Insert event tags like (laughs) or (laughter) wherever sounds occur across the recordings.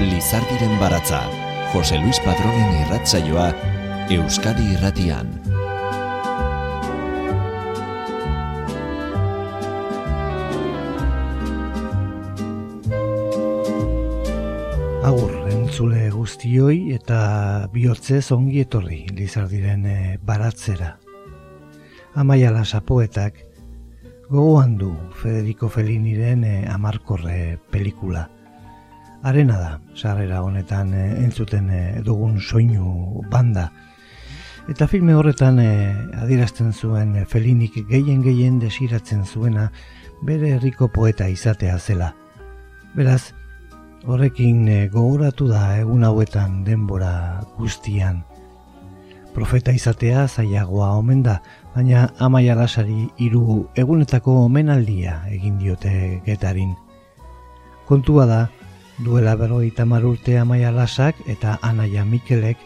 Lizardiren baratza, Jose Luis Padronen irratzaioa, Euskadi irratian. Agur, entzule guztioi eta bihotze ongi etorri Lizardiren eh, baratzera. Amaiala sapoetak gogoan du Federico Felliniren e, amarkorre pelikula. Arena da, sarrera honetan e, entzuten e, dugun soinu banda. Eta filme horretan e, adierazten zuen Fellinik gehien gehien desiratzen zuena bere herriko poeta izatea zela. Beraz, horrekin e, gogoratu da egun hauetan denbora guztian. Profeta izatea zailagoa omen da, baina amaia lasari hiru egunetako omenaldia egin diote getarin. Kontua da, duela berroi tamar urte amaia lasak eta anaia Mikelek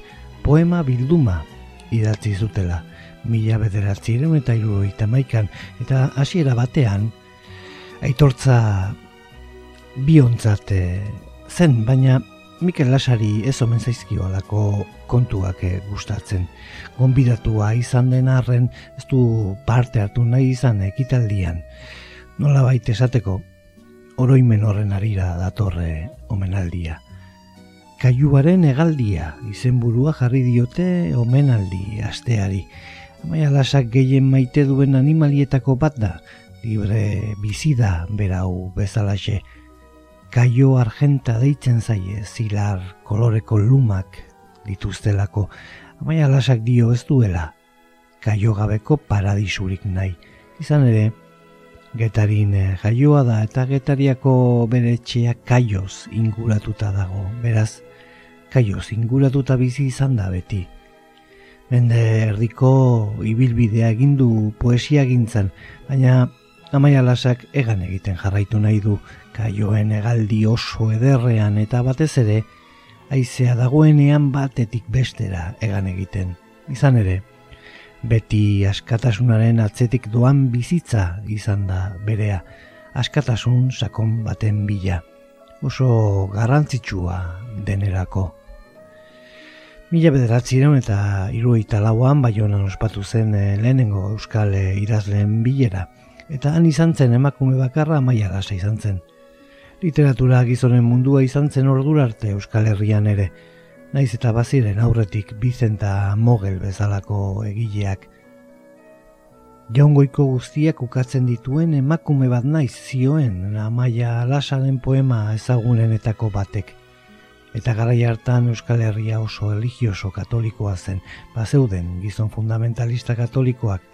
poema bilduma idatzi zutela. Mila bederatzi eta iru maikan eta hasiera batean aitortza biontzat zen, baina Mikel Lasari ez omen zaizkio alako kontuak eh, gustatzen. Gonbidatua izan den arren ez du parte hartu nahi izan ekitaldian. Nola baita esateko, oroimen horren arira datorre omenaldia. Kaiuaren egaldia izenburua jarri diote omenaldi asteari. Amaia lasak gehien maite duen animalietako bat da, libre bizida berau bezalaxe kaio argenta deitzen zaie zilar koloreko lumak dituztelako, amaia lasak dio ez duela, kaio gabeko paradisurik nahi. Izan ere, getarin eh, jaioa da eta getariako bere etxea kaioz inguratuta dago, beraz, kaioz inguratuta bizi izan da beti. Mende erdiko ibilbidea egindu poesia gintzen, baina amaia lasak egan egiten jarraitu nahi du, kaioen egaldi oso ederrean eta batez ere, aizea dagoenean batetik bestera egan egiten. Izan ere, beti askatasunaren atzetik doan bizitza izan da berea, askatasun sakon baten bila, oso garrantzitsua denerako. Mila bederatzireun eta iruita lauan baionan ospatu zen eh, lehenengo euskal eh, idazleen bilera, eta han izan zen emakume bakarra maia izan zen. Literatura gizonen mundua izan zen ordura arte Euskal Herrian ere, naiz eta baziren aurretik bizenta mogel bezalako egileak. Jaungoiko guztiak ukatzen dituen emakume bat naiz zioen amaia lasaren poema ezagunenetako batek. Eta garai hartan Euskal Herria oso religioso katolikoa zen, bazeuden gizon fundamentalista katolikoak,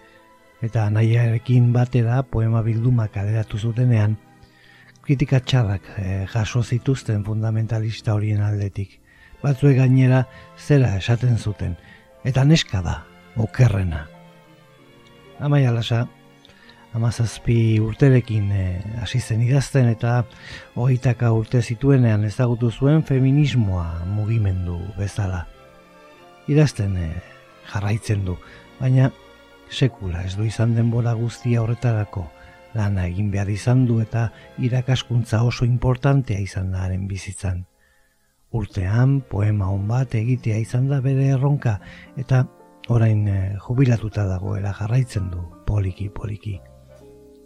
eta nahiarekin batera poema bildumak aderatu zutenean, kritika txarrak e, jaso zituzten fundamentalista horien aldetik. Batzuek gainera zera esaten zuten, eta neska da, okerrena. Amaia lasa, amazazpi urterekin eh, hasi zen idazten eta hogeitaka urte zituenean ezagutu zuen feminismoa mugimendu bezala. Idazten e, jarraitzen du, baina sekula ez du izan denbora guztia horretarako, lana egin behar izan du eta irakaskuntza oso importantea izan da haren bizitzan. Urtean, poema hon bat egitea izan da bere erronka eta orain eh, jubilatuta dagoela jarraitzen du poliki poliki.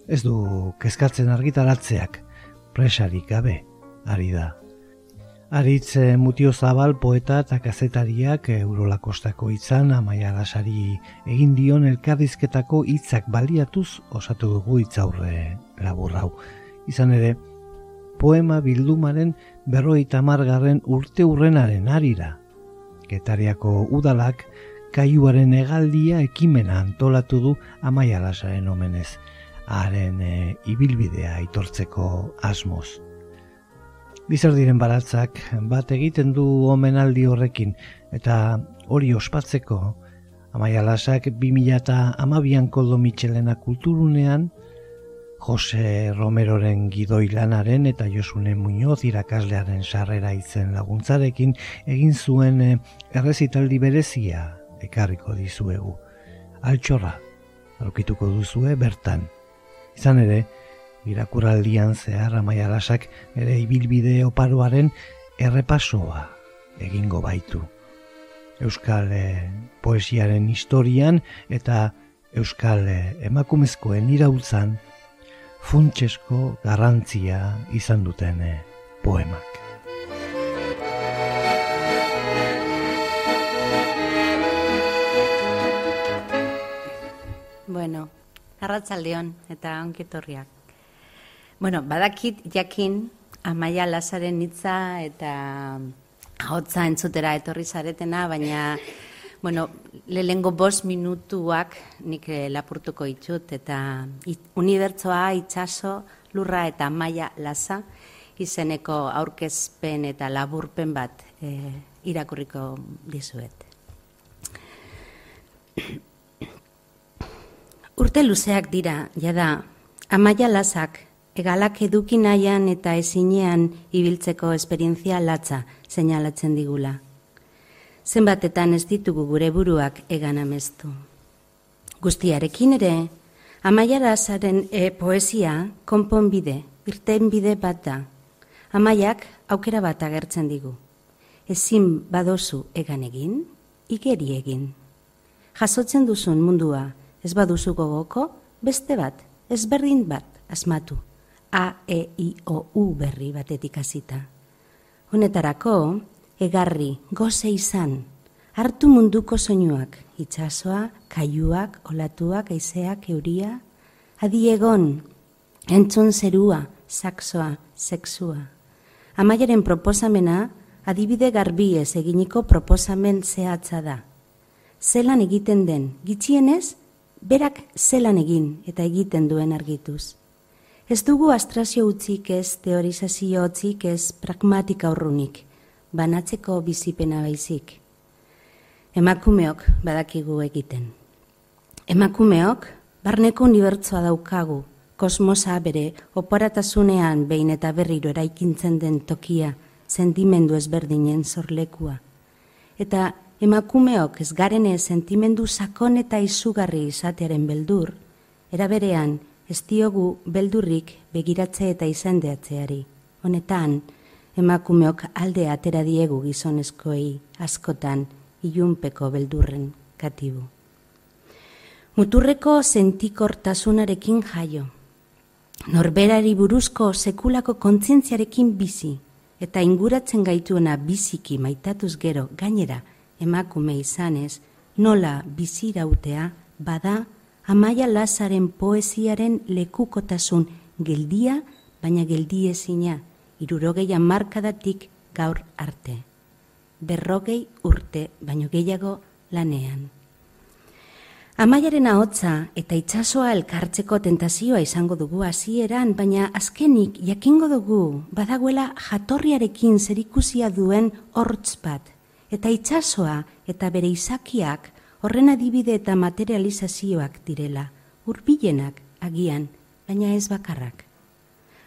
Ez du kezkatzen argitaratzeak, presarik gabe, ari da Aritz eh, Mutio Zabal poeta eta kazetariak eh, Eurolakostako itzan amaia lasari egin dion elkarrizketako hitzak baliatuz osatu dugu hitzaurre laburrau. Izan ere, poema bildumaren berroita margarren urte urrenaren arira. Getariako udalak kaiuaren egaldia ekimena antolatu du amaia lasaren omenez, haren e, ibilbidea aitortzeko asmoz. Bizardiren baratzak bat egiten du omenaldi horrekin eta hori ospatzeko Amaia Lasak 2000 eta amabian koldo mitxelena kulturunean Jose Romeroren gidoi lanaren eta Josune Muñoz irakaslearen sarrera izen laguntzarekin egin zuen eh, errezitaldi berezia ekarriko dizuegu. Altxorra, alokituko duzue bertan. Izan ere, irakuraldian zehar amaia ere ibilbide oparoaren errepasoa egingo baitu. Euskal eh, poesiaren historian eta Euskal eh, emakumezkoen irautzan funtsesko garrantzia izan duten eh, poemak. Bueno, arratzaldeon eta onketorriak. Bueno, badakit jakin Amaia Lazaren hitza eta hotza entzutera etorri zaretena, baina bueno, lehengo bost minutuak nik eh, lapurtuko itxut eta unibertsoa itxaso lurra eta Amaia Laza izeneko aurkezpen eta laburpen bat e, irakurriko dizuet. (clears throat) Urte luzeak dira, jada, Amaia Lazak egalak eduki nahian eta ezinean ibiltzeko esperientzia latza seinalatzen digula. Zenbatetan ez ditugu gure buruak egan amestu. Guztiarekin ere, amaiara azaren e, poesia konponbide, irten bide bat da. Amaiak aukera bat agertzen digu. Ezin badozu egan egin, igeri egin. Jasotzen duzun mundua, ez baduzu gogoko, beste bat, ezberdin bat, asmatu. A, E, I, O, U berri batetik hasita. Honetarako, egarri, goze izan, hartu munduko soinuak, itsasoa, kaiuak, olatuak, aizeak, euria, adiegon, entzun zerua, saksoa, sexua. Amaiaren proposamena, adibide garbiez eginiko proposamen zehatza da. Zelan egiten den, gitxienez, berak zelan egin eta egiten duen argituz. Ez dugu astrazio utzik ez, teorizazio utzik ez, pragmatika urrunik, banatzeko bizipena baizik. Emakumeok badakigu egiten. Emakumeok barneko unibertsoa daukagu, kosmosa bere oporatasunean behin eta berriro eraikintzen den tokia, sentimendu ezberdinen zorlekua. Eta emakumeok ez garene sentimendu sakon eta izugarri izatearen beldur, eraberean ez diogu beldurrik begiratze eta izandeatzeari. Honetan, emakumeok alde atera diegu gizonezkoei askotan ilunpeko beldurren katibu. Muturreko sentikortasunarekin jaio. Norberari buruzko sekulako kontzientziarekin bizi eta inguratzen gaituena biziki maitatuz gero gainera emakume izanez nola bizirautea bada Amaia Lazaren poesiaren lekukotasun geldia, baina geldiezina, irurogei markadatik gaur arte. Berrogei urte, baino gehiago lanean. Amaiaren ahotza eta itsasoa elkartzeko tentazioa izango dugu hasieran, baina azkenik jakingo dugu badagoela jatorriarekin zerikusia duen hortz bat, eta itsasoa eta bere izakiak horren adibide eta materializazioak direla, urbilenak agian, baina ez bakarrak.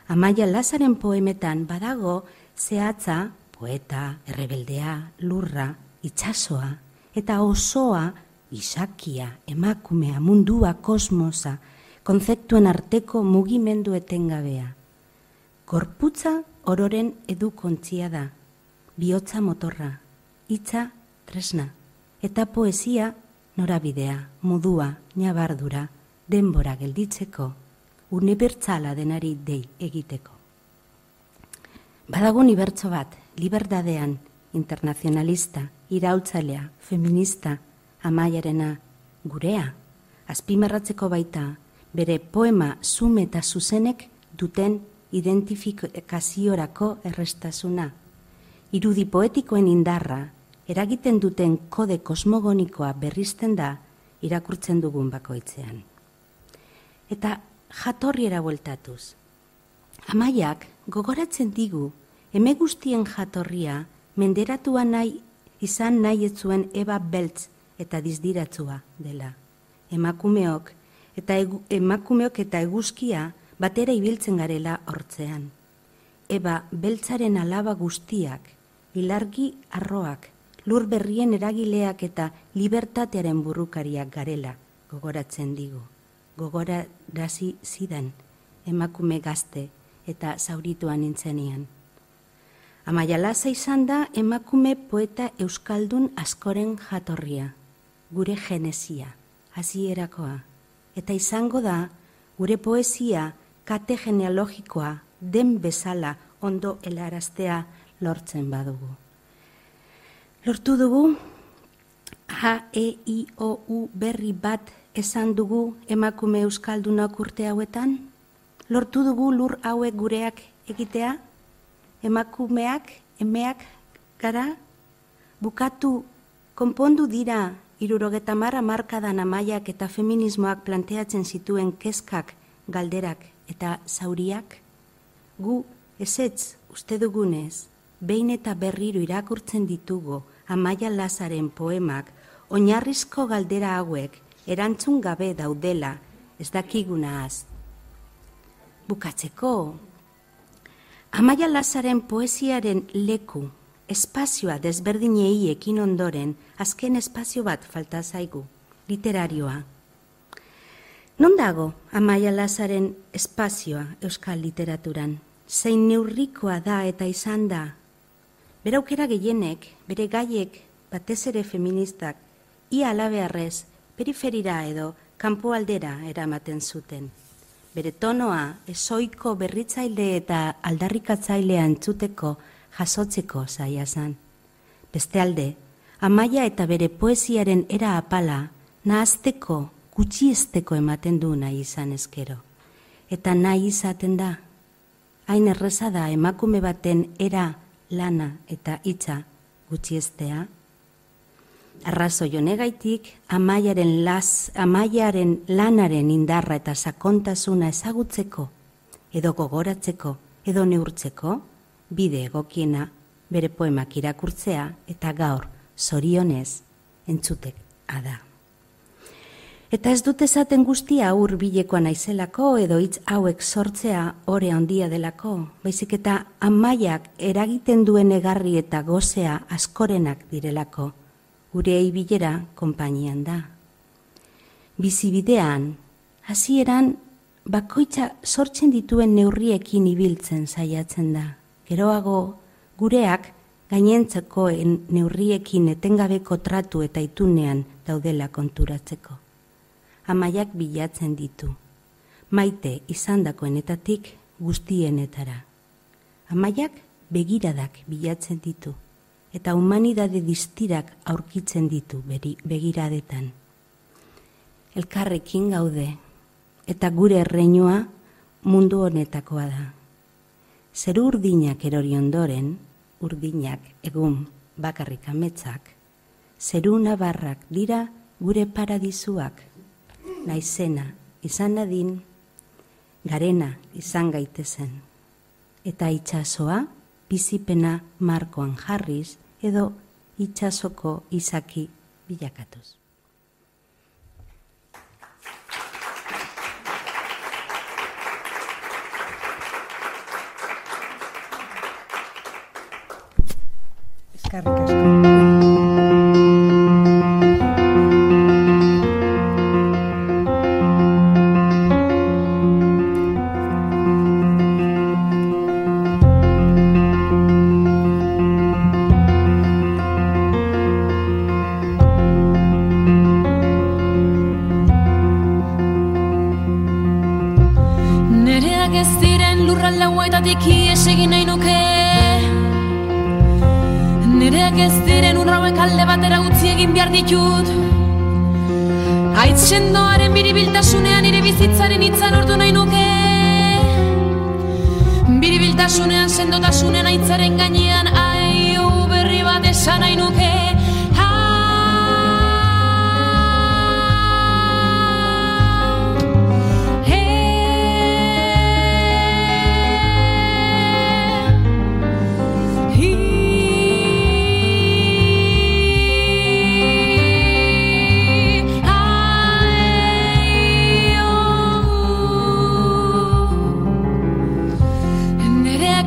Amaia Lazaren poemetan badago zehatza, poeta, errebeldea, lurra, itsasoa eta osoa, isakia, emakumea, mundua, kosmosa, konzeptuen arteko mugimendu etengabea. Korputza ororen edukontzia da, bihotza motorra, hitza tresna, eta poesia norabidea, modua, nabardura, denbora gelditzeko, unibertsala denari dei egiteko. Badago unibertso bat, liberdadean, internazionalista, iraultzalea, feminista, amaiarena, gurea, azpimarratzeko baita, bere poema zume eta zuzenek duten identifikaziorako errestasuna. Irudi poetikoen indarra eragiten duten kode kosmogonikoa berrizten da irakurtzen dugun bakoitzean. Eta jatorriera bueltatuz. Amaiak gogoratzen digu eme guztien jatorria menderatua nahi izan nahi etzuen eba beltz eta dizdiratzua dela. Emakumeok eta emakumeok eta eguzkia batera ibiltzen garela hortzean. Eba beltzaren alaba guztiak, ilargi arroak, lur berrien eragileak eta libertatearen burrukariak garela gogoratzen digu. Gogora zidan emakume gazte eta zaurituan nintzenian. Amaia Laza izan da emakume poeta euskaldun askoren jatorria, gure genesia, hasierakoa. Eta izango da, gure poesia kate genealogikoa den bezala ondo helaraztea lortzen badugu. Lortu dugu, H, E, I, O, U berri bat esan dugu emakume euskaldunak urte hauetan? Lortu dugu lur hauek gureak egitea? Emakumeak, emeak gara? Bukatu, konpondu dira, irurogeta marra markadan amaiak eta feminismoak planteatzen zituen kezkak, galderak eta zauriak? Gu, ezetz, uste dugunez, behin eta berriro irakurtzen ditugu amaia lazaren poemak, oinarrizko galdera hauek, erantzun gabe daudela, ez dakiguna az. Bukatzeko, Amaia Lazaren poesiaren leku, espazioa desberdinei ekin ondoren, azken espazio bat falta zaigu, literarioa. Non dago Amaia Lazaren espazioa euskal literaturan? Zein neurrikoa da eta izan da? Beraukera gehienek, bere gaiek, batez ere feministak, ia alabearrez, periferira edo kanpoaldera eramaten zuten. Bere tonoa esoiko berritzaile eta aldarrikatzailea entzuteko jasotzeko zaia zan. Beste alde, amaia eta bere poesiaren era apala nahazteko gutxiesteko ematen du nahi izan ezkero. Eta nahi izaten da, hain erreza da emakume baten era lana eta hitza gutxiestea, Arrazoi honegaitik amaiaren las amaiaren lanaren indarra eta sakontasuna ezagutzeko edo gogoratzeko edo neurtzeko bide egokiena bere poemak irakurtzea eta gaur zorionez entzutek ada. Eta ez dute esaten guztia aur bilekoa naizelako edo hitz hauek sortzea ore handia delako, baizik eta amaiak eragiten duen egarri eta gozea askorenak direlako gure eibilera konpainian da. Bizibidean, hasieran bakoitza sortzen dituen neurriekin ibiltzen saiatzen da. Geroago, gureak gainentzako neurriekin etengabeko tratu eta itunean daudela konturatzeko. Amaiak bilatzen ditu, maite izandakoenetatik guztienetara. Amaiak begiradak bilatzen ditu eta humanidade distirak aurkitzen ditu beri, begiradetan. Elkarrekin gaude eta gure erreinua mundu honetakoa da. Zeru urdinak erori ondoren, urdinak egun bakarrik ametzak, zeru nabarrak dira gure paradizuak, naizena izan nadin, garena izan gaitezen, eta itxasoa, bizipena markoan jarriz edo itxasoko izaki bilakatuz. Eskarrik asko. Nireak ez diren unrauek alde batera utzi egin behar ditut. Aitzen doaren biribiltasunean nire bizitzaren itzan ordu nahi nuke. Biribiltasunean sendotasunean aitzaren gainean Aio berri bat esan nahi nuke.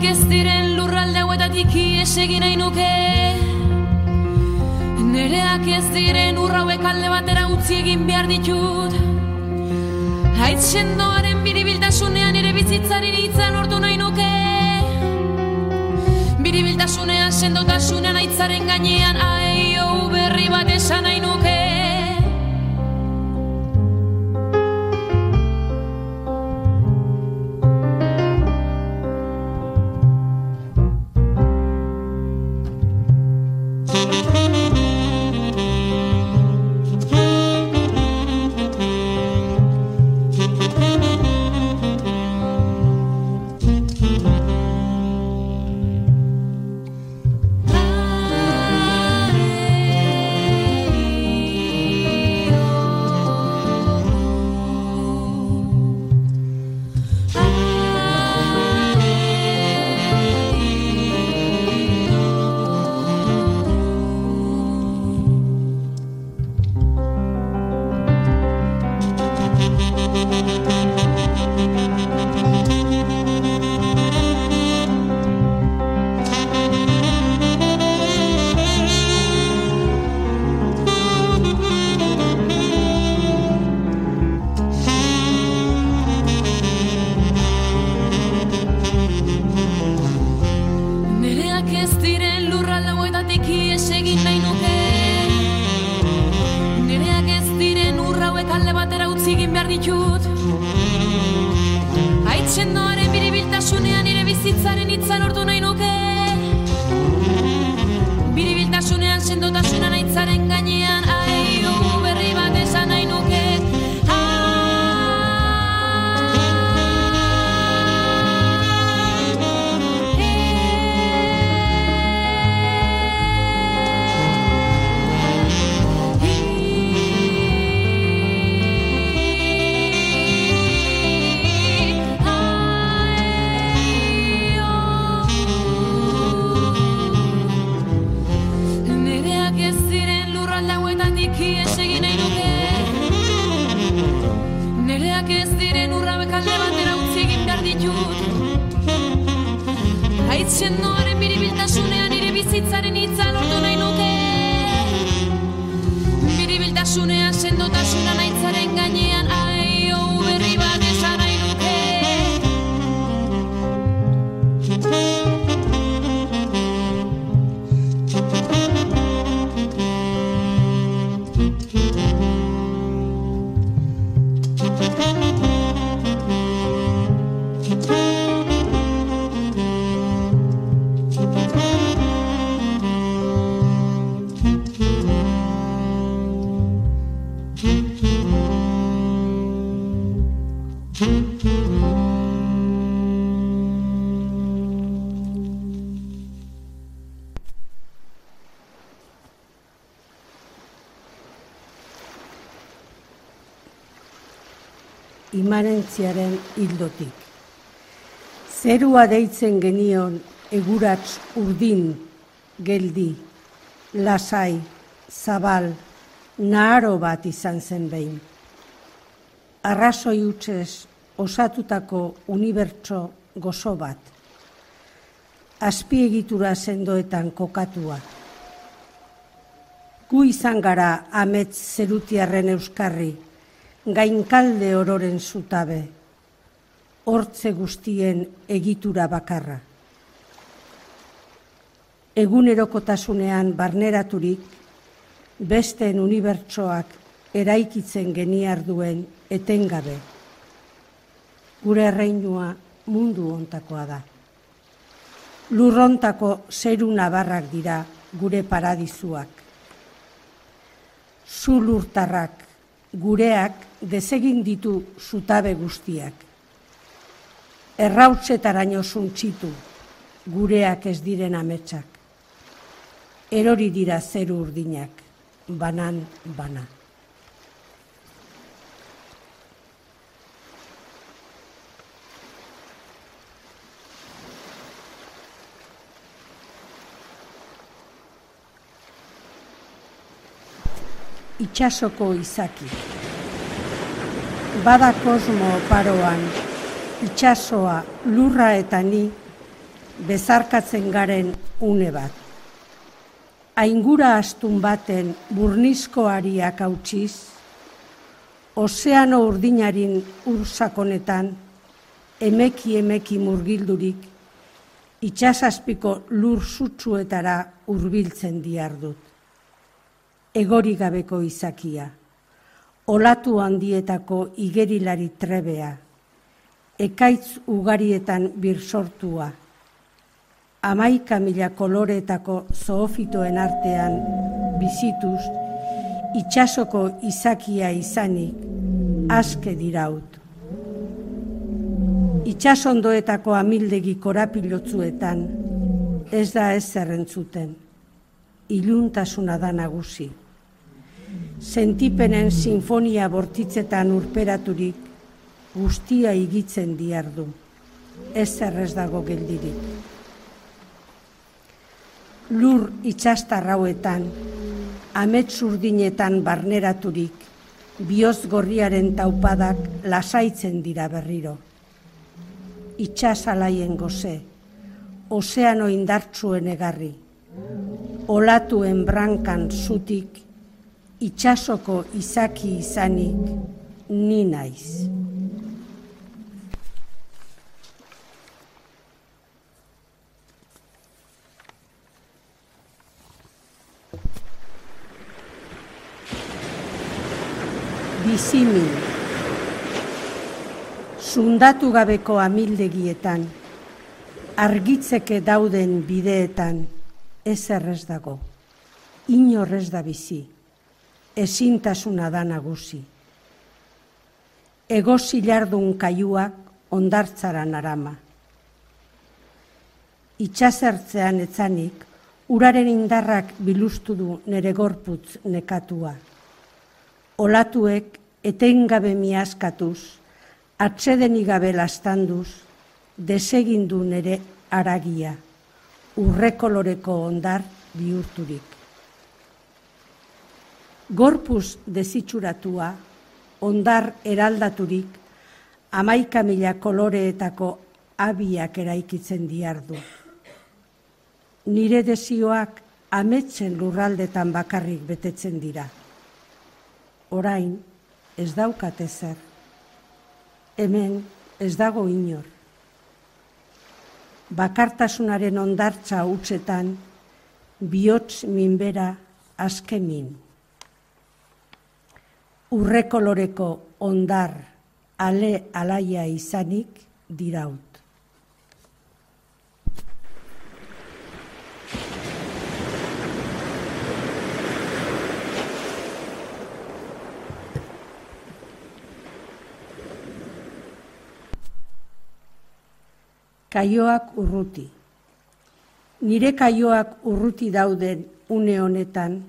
Hauek ez diren lurralde hauetatik ies egin nahi nuke. Nereak ez diren urrauek alde batera utzi egin behar ditut. Haitz sendoaren biribiltasunean ere bizitzaren hitzan ordu nahi nuke. Biribiltasunean sendotasunean aitzaren gainean aio berri bat esan nahi nuke imanentziaren hildotik. Zerua deitzen genion egurats urdin, geldi, lasai, zabal, naharo bat izan zen behin. Arrazoi hutsez osatutako unibertso gozo bat. Azpiegitura sendoetan kokatua. Gu izan gara amets zerutiarren euskarri, gainkalde ororen zutabe, hortze guztien egitura bakarra. Egunerokotasunean barneraturik, besteen unibertsoak eraikitzen geniar duen etengabe. Gure erreinua mundu ontakoa da. Lurrontako zeru nabarrak dira gure paradizuak. Zulurtarrak, gureak desegin ditu zutabe guztiak. Errautzetaraino zuntzitu, gureak ez diren ametsak. Erori dira zeru urdinak, banan bana. Itxasoko izaki. Bada kosmo oparoan, itxasoa lurra eta ni bezarkatzen garen une bat. Aingura astun baten burnizkoariak hautsiz, ozeano urdinarin ursakonetan, emeki emeki murgildurik, itxasazpiko lur sutsuetara hurbiltzen diardut. Egori gabeko izakia, olatu handietako igerilari trebea, ekaitz ugarietan birsortua, amaika mila koloreetako zoofitoen artean bizituz, itxasoko izakia izanik, aske diraut. Itxasondoetako amildegi korapilotzuetan, ez da ez zerrentzuten, iluntasuna da nagusi. Sentipenen sinfonia bortitzetan urperaturik, guztia igitzen diardu, ez zerrez dago geldirik lur itxastarrauetan, amets urdinetan barneraturik, bioz gorriaren taupadak lasaitzen dira berriro. Itxasalaien goze, ozeano indartsuen egarri, olatuen brankan zutik, itxasoko izaki izanik, ni naiz. bizimi. Zundatu gabeko amildegietan, argitzeke dauden bideetan, ez errez dago, inorrez da bizi, ezintasuna da nagusi. Ego zilardun kaiuak ondartzaran arama. Itxasertzean etzanik, uraren indarrak bilustu du nere gorputz nekatua olatuek etengabe miaskatuz, atsedenik gabe lastanduz, desegindu nere aragia, urrekoloreko ondar bihurturik. Gorpuz desitxuratua, ondar eraldaturik, amaika mila koloreetako abiak eraikitzen diardu. Nire desioak ametzen lurraldetan bakarrik betetzen dira orain ez daukate zer. Hemen ez dago inor. Bakartasunaren ondartza utzetan, bihotz minbera askemin. Urrekoloreko ondar ale alaia izanik diraut. kaioak urruti. Nire kaioak urruti dauden une honetan,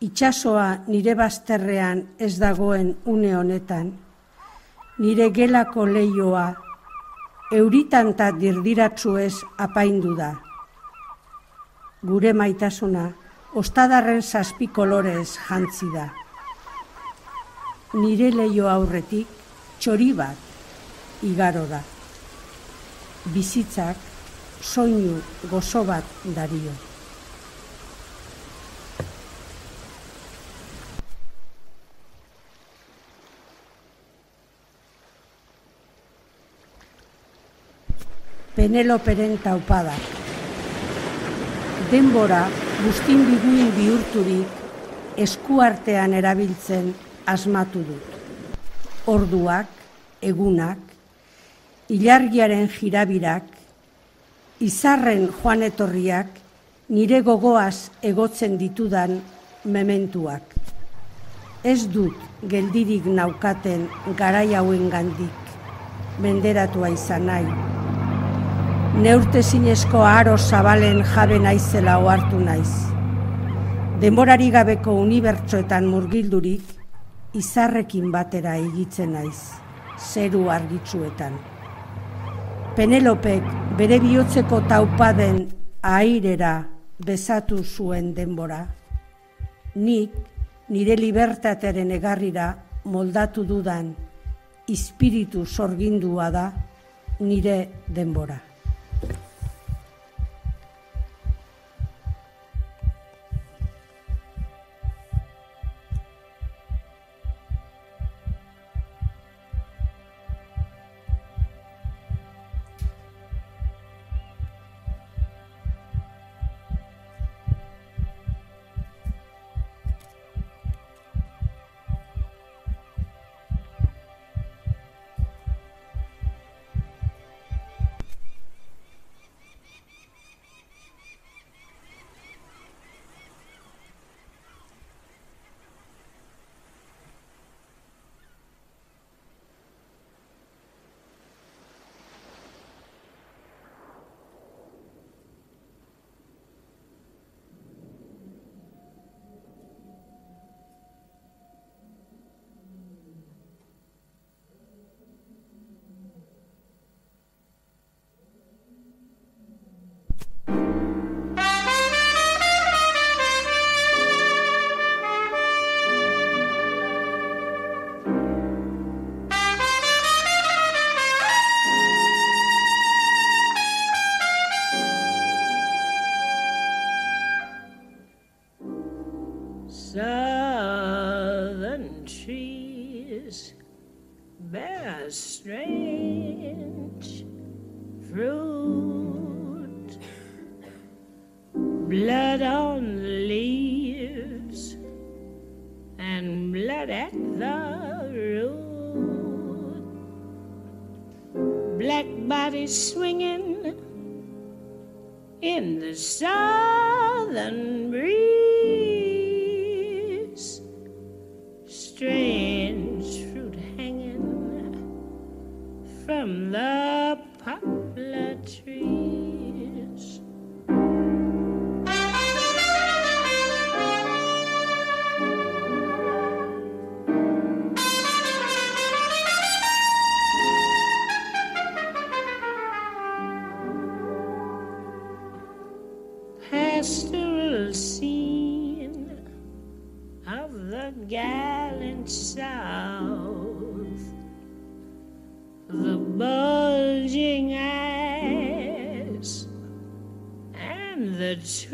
itxasoa nire bazterrean ez dagoen une honetan, nire gelako leioa euritan eta dirdiratzu ez apaindu da. Gure maitasuna, ostadarren zazpi kolorez jantzi da. Nire leio aurretik, txori bat igaro da bizitzak soinu gozo bat dario. Peneloperen taupadak. Denbora guztin biguin bihurturik eskuartean erabiltzen asmatu dut. Orduak, egunak, ilargiaren jirabirak, izarren joan etorriak, nire gogoaz egotzen ditudan mementuak. Ez dut geldirik naukaten garai hauen gandik, menderatua izan nahi. Neurte zinezko aro zabalen jabe naizela ohartu naiz. Denborari gabeko unibertsoetan murgildurik, izarrekin batera egitzen naiz, zeru argitzuetan. Penelopek bere bihotzeko taupaden airera bezatu zuen denbora. Nik nire libertateren egarrira moldatu dudan espiritu sorgindua da nire denbora. Black bodies swinging in the southern breeze. Strange fruit hanging from the poplar trees.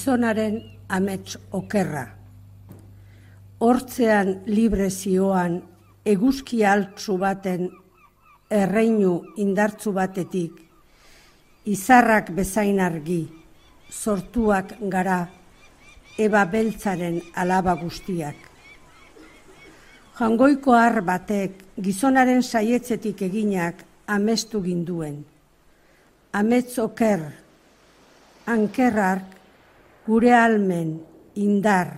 Gizonaren amets okerra. Hortzean libre zioan eguzki altzu baten erreinu indartzu batetik, izarrak bezain argi, sortuak gara, eba beltzaren alaba guztiak. Jangoiko har batek gizonaren saietzetik eginak amestu ginduen. Amets oker, ankerrark, gure almen, indar,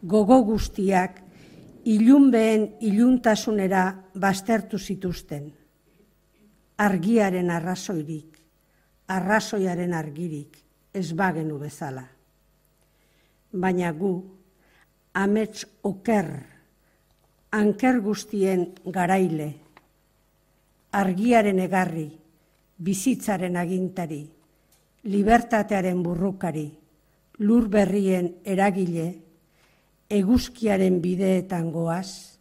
gogo guztiak, ilunbeen iluntasunera baztertu zituzten. Argiaren arrazoirik, arrazoiaren argirik, ez bagenu bezala. Baina gu, amets oker, anker guztien garaile, argiaren egarri, bizitzaren agintari, libertatearen burrukari, lur berrien eragile, eguzkiaren bideetan goaz,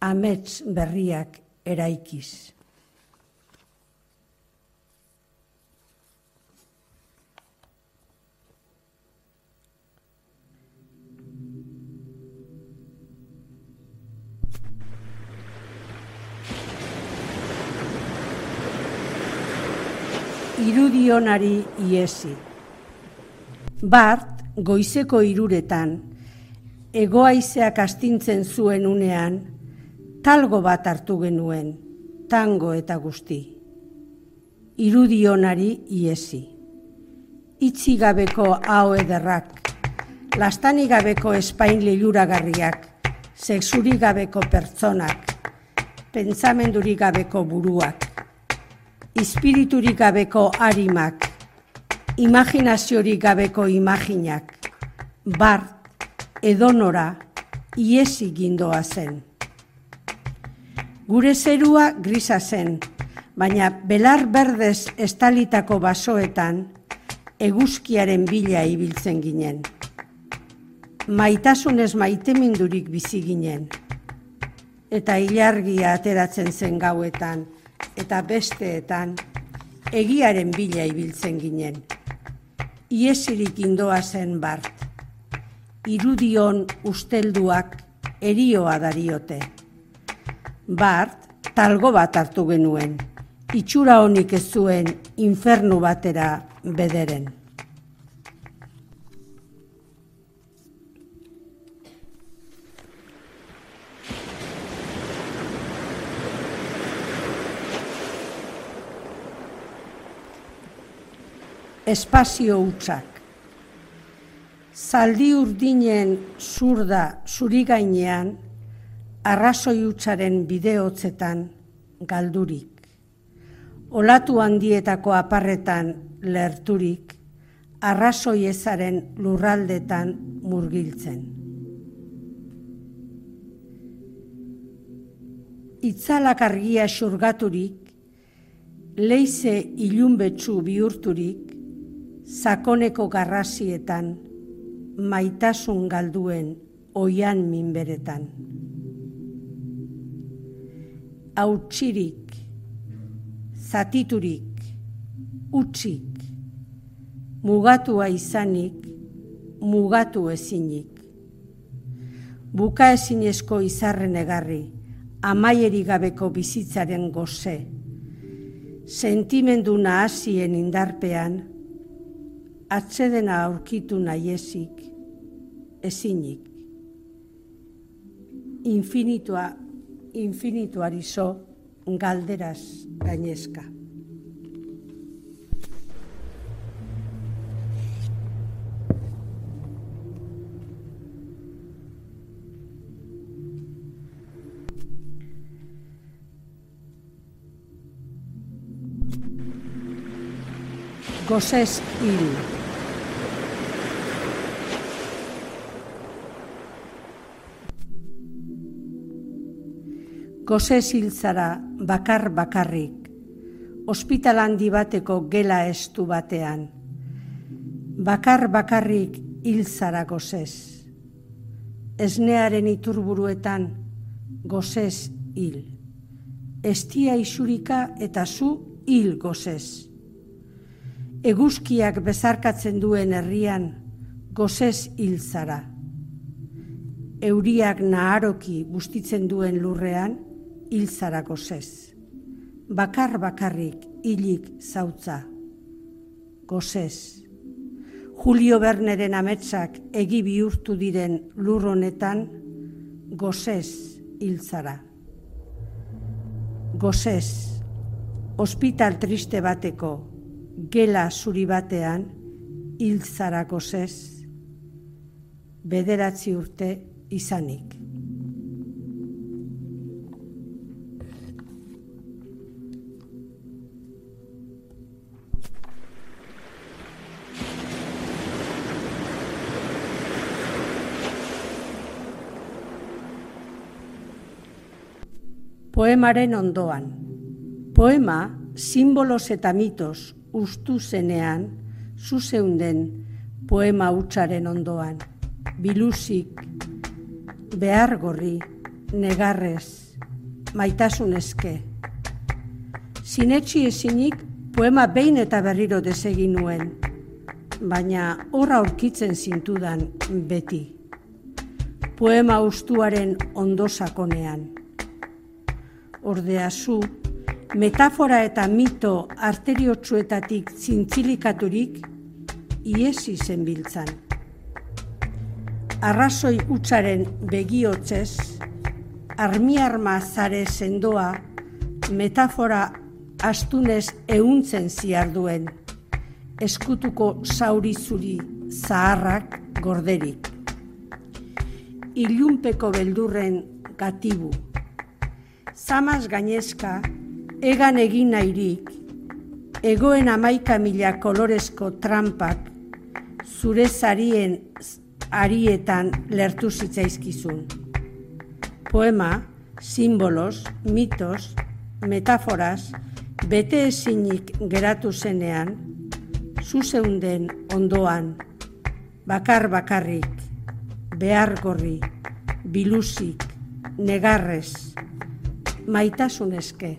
amets berriak eraikiz. Irudionari iesi. Bart, goizeko iruretan, egoaizeak astintzen zuen unean, talgo bat hartu genuen, tango eta guzti. Irudionari iesi. Itzi gabeko hau ederrak, lastani gabeko espain liluragarriak, sexuri gabeko pertsonak, pentsamendurik gabeko buruak, espiriturik gabeko harimak, imaginaziorik gabeko imaginak, bart, edonora, iesi gindoa zen. Gure zerua grisa zen, baina belar berdez estalitako basoetan eguzkiaren bila ibiltzen ginen. Maitasunez maitemindurik bizi ginen. Eta ilargia ateratzen zen gauetan, eta besteetan, egiaren bila ibiltzen ginen. Iesirik indoa zen bart. Irudion ustelduak erioa dariote. Bart, talgo bat hartu genuen. Itxura honik ez zuen infernu batera bederen. Espazio utxak. Zaldi urdinen zurda zuri gainean, arrazoi utxaren bideotzetan galdurik. Olatu handietako aparretan lerturik, arrazoi ezaren lurraldetan murgiltzen. Itzalak argia xurgaturik, leize ilunbetsu bihurturik, sakoneko garrasietan, maitasun galduen oian minberetan. Hautsirik, zatiturik, utxik, mugatua izanik, mugatu ezinik. Buka ezinezko izarren egarri, amaieri gabeko bizitzaren goze, sentimendu nahazien indarpean, atsedena aurkitu nahiezik, ezinik. Infinitua, infinituari zo, galderaz gainezka. Gozes hil. Gozes hil zara bakar bakarrik, ospital handi bateko gela estu batean. Bakar bakarrik hil zara gozes. Esnearen iturburuetan gozes hil. Estia isurika eta zu hil gozes eguzkiak bezarkatzen duen herrian gozez hiltzara. Euriak naharoki bustitzen duen lurrean hiltzara gozez. Bakar bakarrik hilik zautza. Gozez. Julio Berneren ametsak egi bihurtu diren lur honetan gozez hiltzara. Gozez. Hospital triste bateko gela zuri batean hil zarako zez, bederatzi urte izanik. Poemaren ondoan. Poema, simbolos eta mitos ustu zenean, zuzeunden poema hutsaren ondoan, bilusik, behar gorri, negarrez, maitasun eske. Sinetxi ezinik poema behin eta berriro desegin nuen, baina horra aurkitzen zintudan beti. Poema ustuaren ondo sakonean. Ordea zu, metafora eta mito arteriotsuetatik zintzilikaturik iesi zen biltzan. Arrazoi utzaren begiotzez, armiarma zare sendoa metafora astunez euntzen ziarduen, eskutuko zauri zuri zaharrak gorderik. Ilunpeko beldurren gatibu. Zamaz gainezka, egan egin nahirik, egoen amaika mila kolorezko trampak, zure zarien arietan lertu zitzaizkizun. Poema, simbolos, mitos, metaforas, bete ezinik geratu zenean, zuzeunden ondoan, bakar bakarrik, behar gorri, biluzik, negarrez, maitasunezke,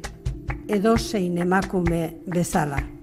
edo zein emakume bezala.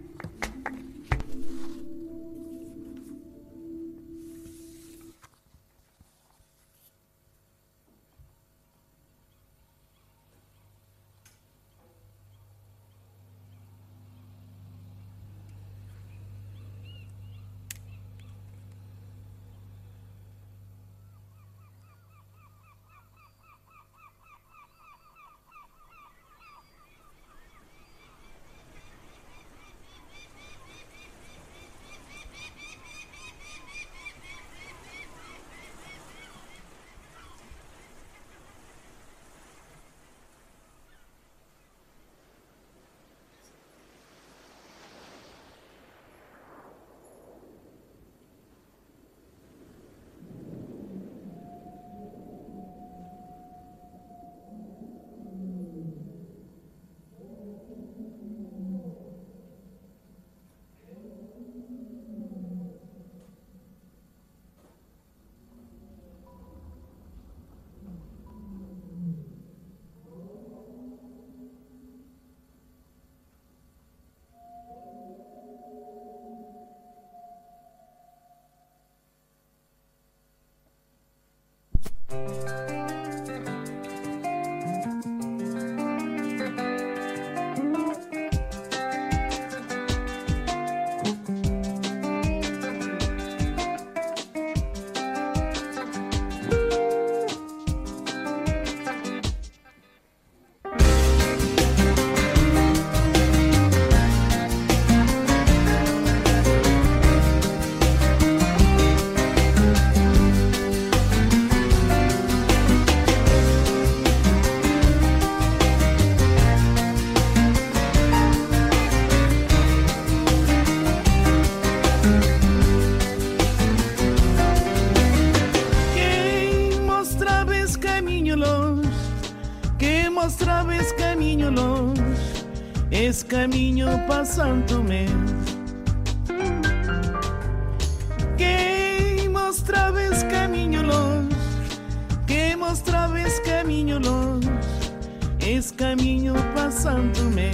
Esse caminho passando-me.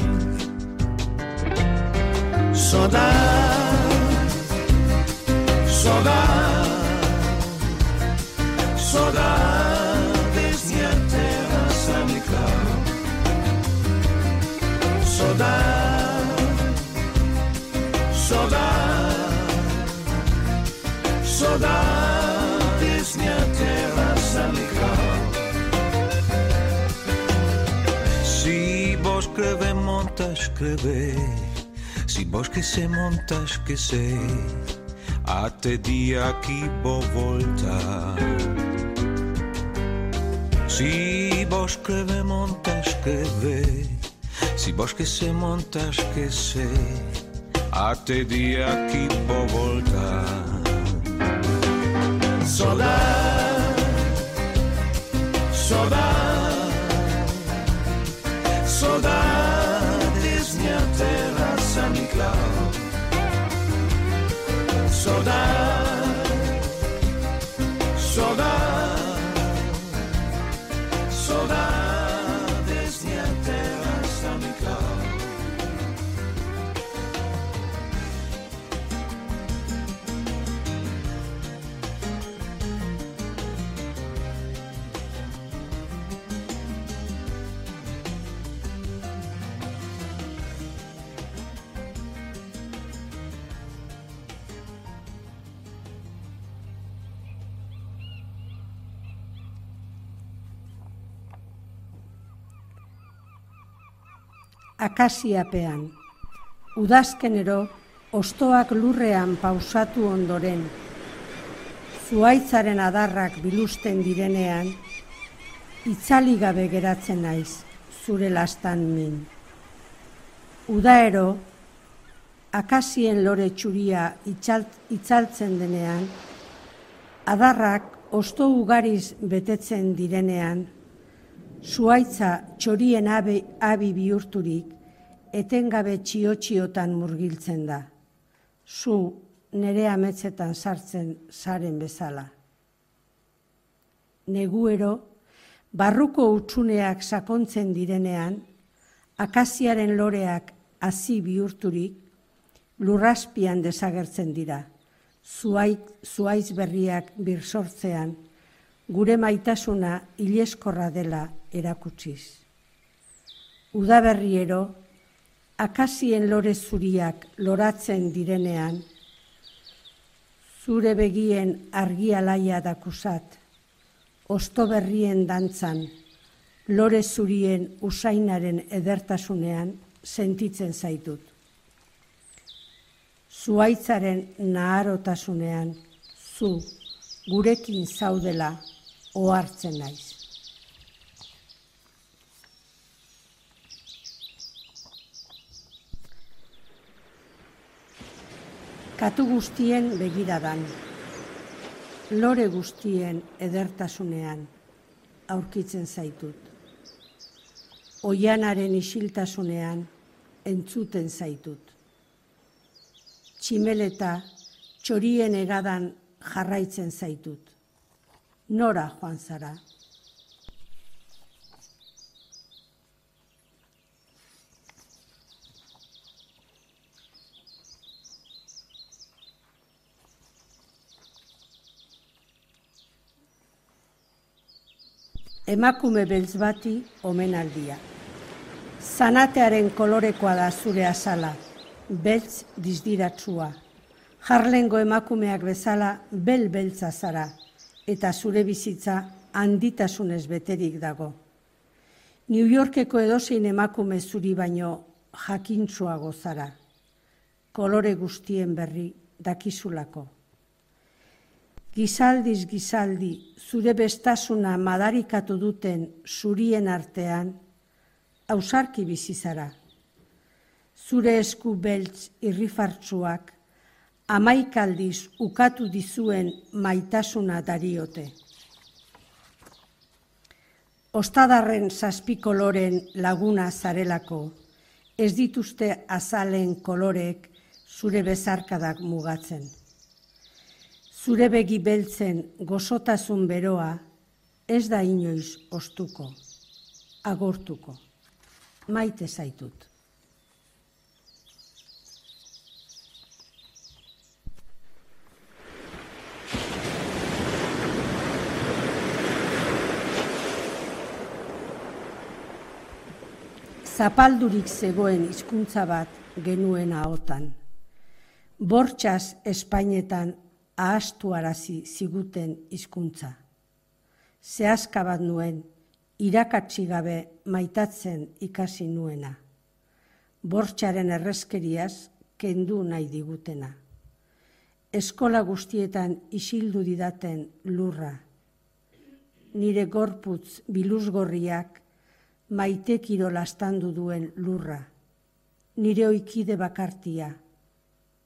Saudade, saudade, saudades minha terra, Sanical. Saudade, saudade, saudades revés. Si vos que se montas que sei, até di aquí vou volta Si vos que me montas que ve, si vos que se montas que sei, até día aquí vou voltar. Saudade, saudade, saudade. Terra di cloud. So that. Akasiapean. Udazkenero, ostoak lurrean pausatu ondoren, zuaitzaren adarrak bilusten direnean, itzali gabe geratzen naiz, zure lastan min. Udaero, akasien lore txuria itzalt, itzaltzen denean, adarrak osto ugariz betetzen direnean, zuaitza txorien abi, abi bihurturik, etengabe txio-txiotan murgiltzen da. Zu nere ametzetan sartzen zaren bezala. Neguero, barruko utxuneak sakontzen direnean, akaziaren loreak hasi bihurturik, lurraspian desagertzen dira. Zuaiz berriak birsortzean, gure maitasuna ileskorra dela erakutsiz. Udaberriero, akazien lore zuriak loratzen direnean, zure begien argia laia dakusat, osto berrien dantzan, lore zurien usainaren edertasunean sentitzen zaitut. Zuaitzaren naharotasunean, zu gurekin zaudela ohartzen naiz. Katu guztien begiradan, lore guztien edertasunean aurkitzen zaitut. Oianaren isiltasunean entzuten zaitut. Tximeleta txorien egadan jarraitzen zaitut. Nora joan zara. Emakume beltz bati omenaldia. Zanatearen kolorekoa da zure azala, beltz dizdiratsua. Jarlengo emakumeak bezala bel beltza zara, eta zure bizitza handitasunez beterik dago. New Yorkeko edozein emakume zuri baino jakintzua gozara. Kolore guztien berri dakizulako. Gizaldiz gizaldi, zure bestasuna madarikatu duten zurien artean, ausarki bizizara. Zure esku beltz irrifartsuak, amaikaldiz ukatu dizuen maitasuna dariote. Ostadarren zazpikoloren laguna zarelako, ez dituzte azalen kolorek zure bezarkadak mugatzen zure begi beltzen gozotasun beroa ez da inoiz ostuko, agortuko, maite zaitut. Zapaldurik zegoen hizkuntza bat genuen ahotan. Bortxaz Espainetan ahastu arazi ziguten hizkuntza. Zehazka bat nuen, irakatsi gabe maitatzen ikasi nuena. Bortxaren errezkeriaz kendu nahi digutena. Eskola guztietan isildu didaten lurra. Nire gorputz biluzgorriak maite kiro lastandu duen lurra. Nire oikide bakartia,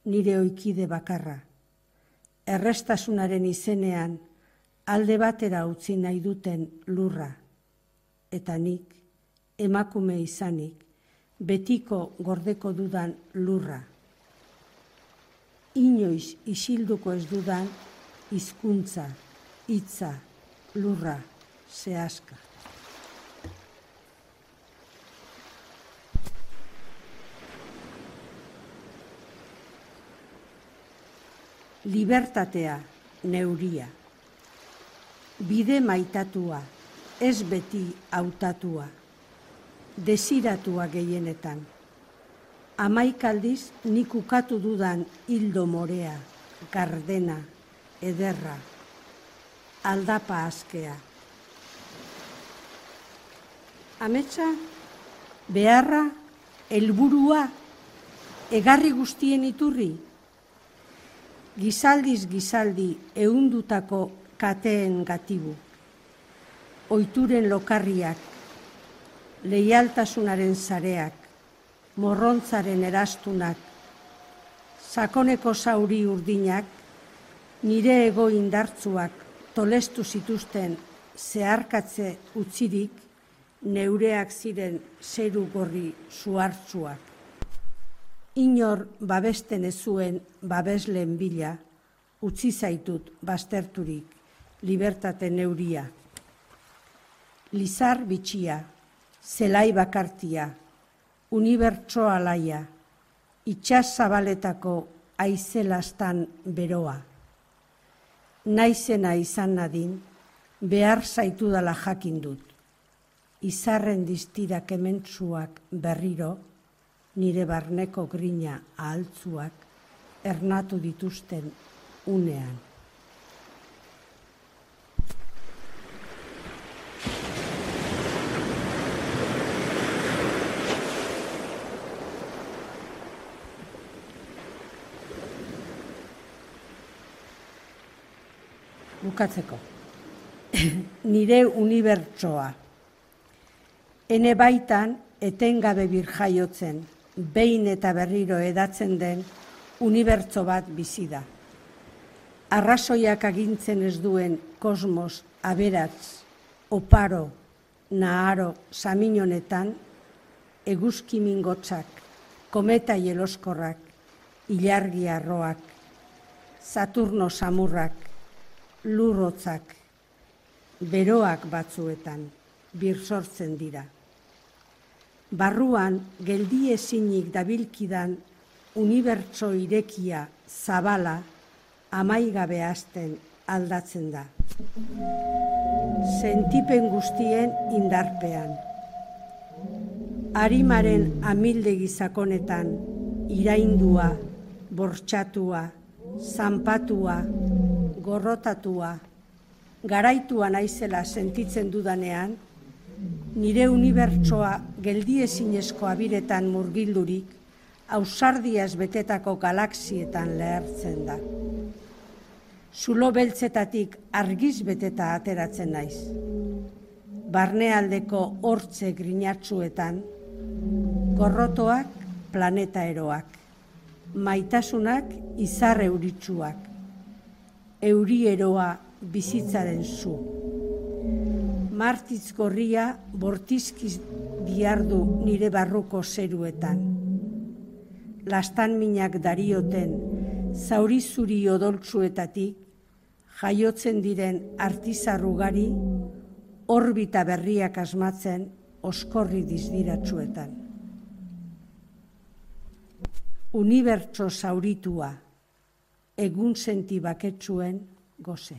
nire oikide bakarra errestasunaren izenean alde batera utzi nahi duten lurra. Eta nik, emakume izanik, betiko gordeko dudan lurra. Inoiz isilduko ez dudan hizkuntza, hitza, lurra, zehazka. Libertatea, neuria. Bide maitatua, ez beti hautatua, desiratua gehienetan. Amaikaldiz nik ukatu dudan hildo morea, gardena, ederra, aldapa askea. Ametsa, beharra, helburua, egarri guztien iturri, gizaldiz gizaldi eundutako kateen gatibu. Oituren lokarriak, leialtasunaren zareak, morrontzaren erastunak, sakoneko zauri urdinak, nire ego indartzuak tolestu zituzten zeharkatze utzirik, neureak ziren zeru gorri zuartzuak. Inor babesten ez zuen babesleen bila, utzi zaitut basterturik, libertate neuria. Lizar bitxia, zelai bakartia, unibertso alaia, itxas zabaletako aizelastan beroa. Naizena izan nadin, behar zaitu dala jakin dut. Izarren diztirak ementzuak berriro, nire barneko grina ahaltzuak, ernatu dituzten unean. bukatzeko. (laughs) Nire unibertsoa. Ene baitan etengabe bir jaiotzen, behin eta berriro edatzen den unibertso bat bizi da. Arrazoiak agintzen ez duen kosmos aberatz, oparo, naharo, saminonetan, eguzki mingotzak, kometa jeloskorrak, ilargi arroak, Saturno samurrak, lurrotzak, beroak batzuetan, bir sortzen dira. Barruan, geldi ezinik dabilkidan, unibertso irekia zabala, amaigabe hasten aldatzen da. Sentipen guztien indarpean. Arimaren amildegi zakonetan, iraindua, bortxatua, zanpatua, gorrotatua, garaitua naizela sentitzen dudanean, nire unibertsoa geldiezinezko abiretan murgildurik, ausardiaz betetako galaxietan lehertzen da. Zulo beltzetatik argiz beteta ateratzen naiz. Barnealdeko hortze grinatzuetan, gorrotoak planeta eroak, maitasunak izar euritsuak, eurieroa bizitzaren zu. Martitz gorria bortizkiz biardu nire barruko zeruetan. Lastan minak darioten, zaurizuri odoltsuetatik, jaiotzen diren artizarrugari, orbita berriak asmatzen, oskorri dizdiratsuetan. Unibertso zauritua, egun senti baketsuen goze.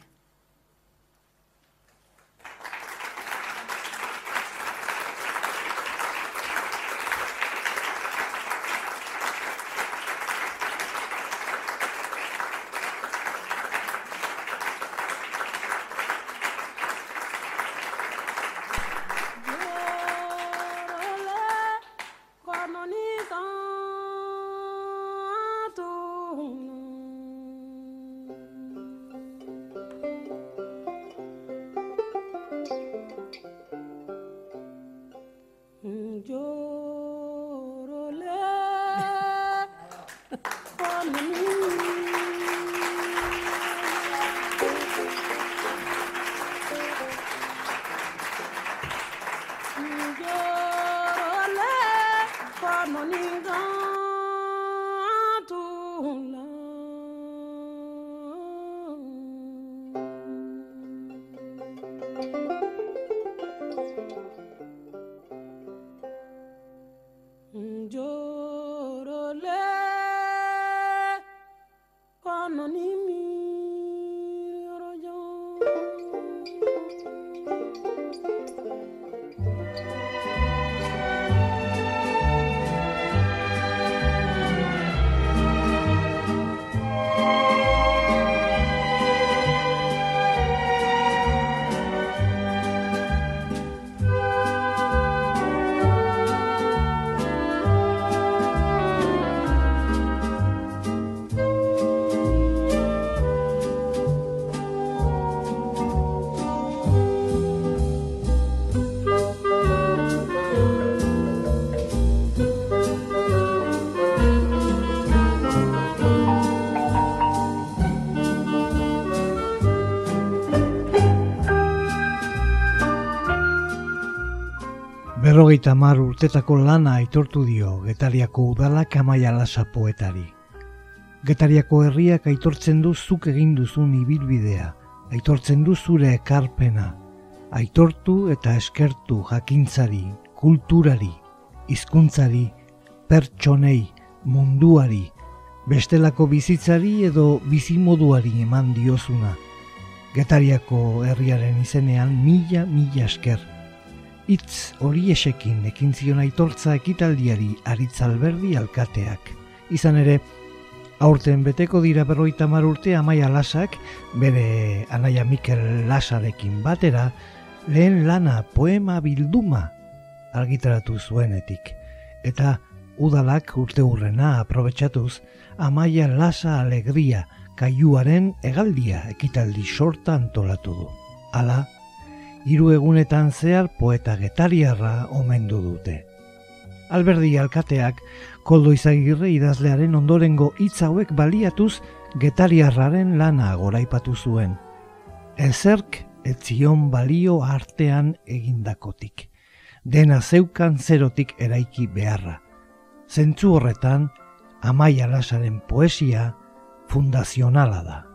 Berrogeita mar urtetako lana aitortu dio Getariako udalak amaia lasa poetari. Getariako herriak aitortzen du zuk egin duzun ibilbidea, aitortzen du zure ekarpena, aitortu eta eskertu jakintzari, kulturari, hizkuntzari, pertsonei, munduari, bestelako bizitzari edo bizimoduari eman diozuna. Getariako herriaren izenean mila mila esker. Itz hori esekin ekin zion aitortza ekitaldiari aritzalberdi alkateak. Izan ere, aurten beteko dira berroita urte amaia lasak, bere anaia Mikel Lasarekin batera, lehen lana poema bilduma argitaratu zuenetik. Eta udalak urte hurrena aprobetsatuz, amaia lasa alegria kaiuaren egaldia ekitaldi sorta antolatu du. Hala, hiru egunetan zehar poeta getariarra omendu dute. Alberdi alkateak koldo izagirre idazlearen ondorengo hitz hauek baliatuz getariarraren lana goraipatu zuen. Ezerk etzion balio artean egindakotik. Dena zeukan zerotik eraiki beharra. Zentzu horretan, Amaia Lasaren poesia fundazionala da.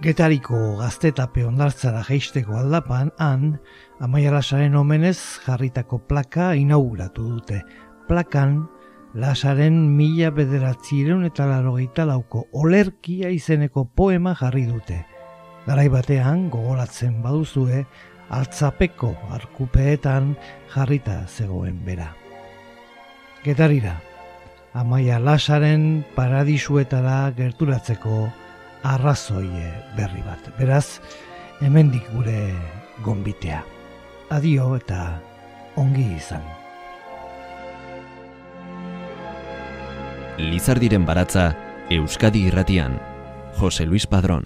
Getariko gaztetape ondartzara geisteko aldapan, han, Amaia Lasaren omenez jarritako plaka inauguratu dute. Plakan, Lasaren mila bederatzireun eta larogeita lauko olerkia izeneko poema jarri dute. Garai batean, gogoratzen baduzue, altzapeko arkupeetan jarrita zegoen bera. Getarira, Amaia Lasaren paradisuetara gerturatzeko arrazoie berri bat. Beraz, hemendik gure gonbitea. Adio eta ongi izan. Lizardiren baratza Euskadi Irratian. Jose Luis Padrón.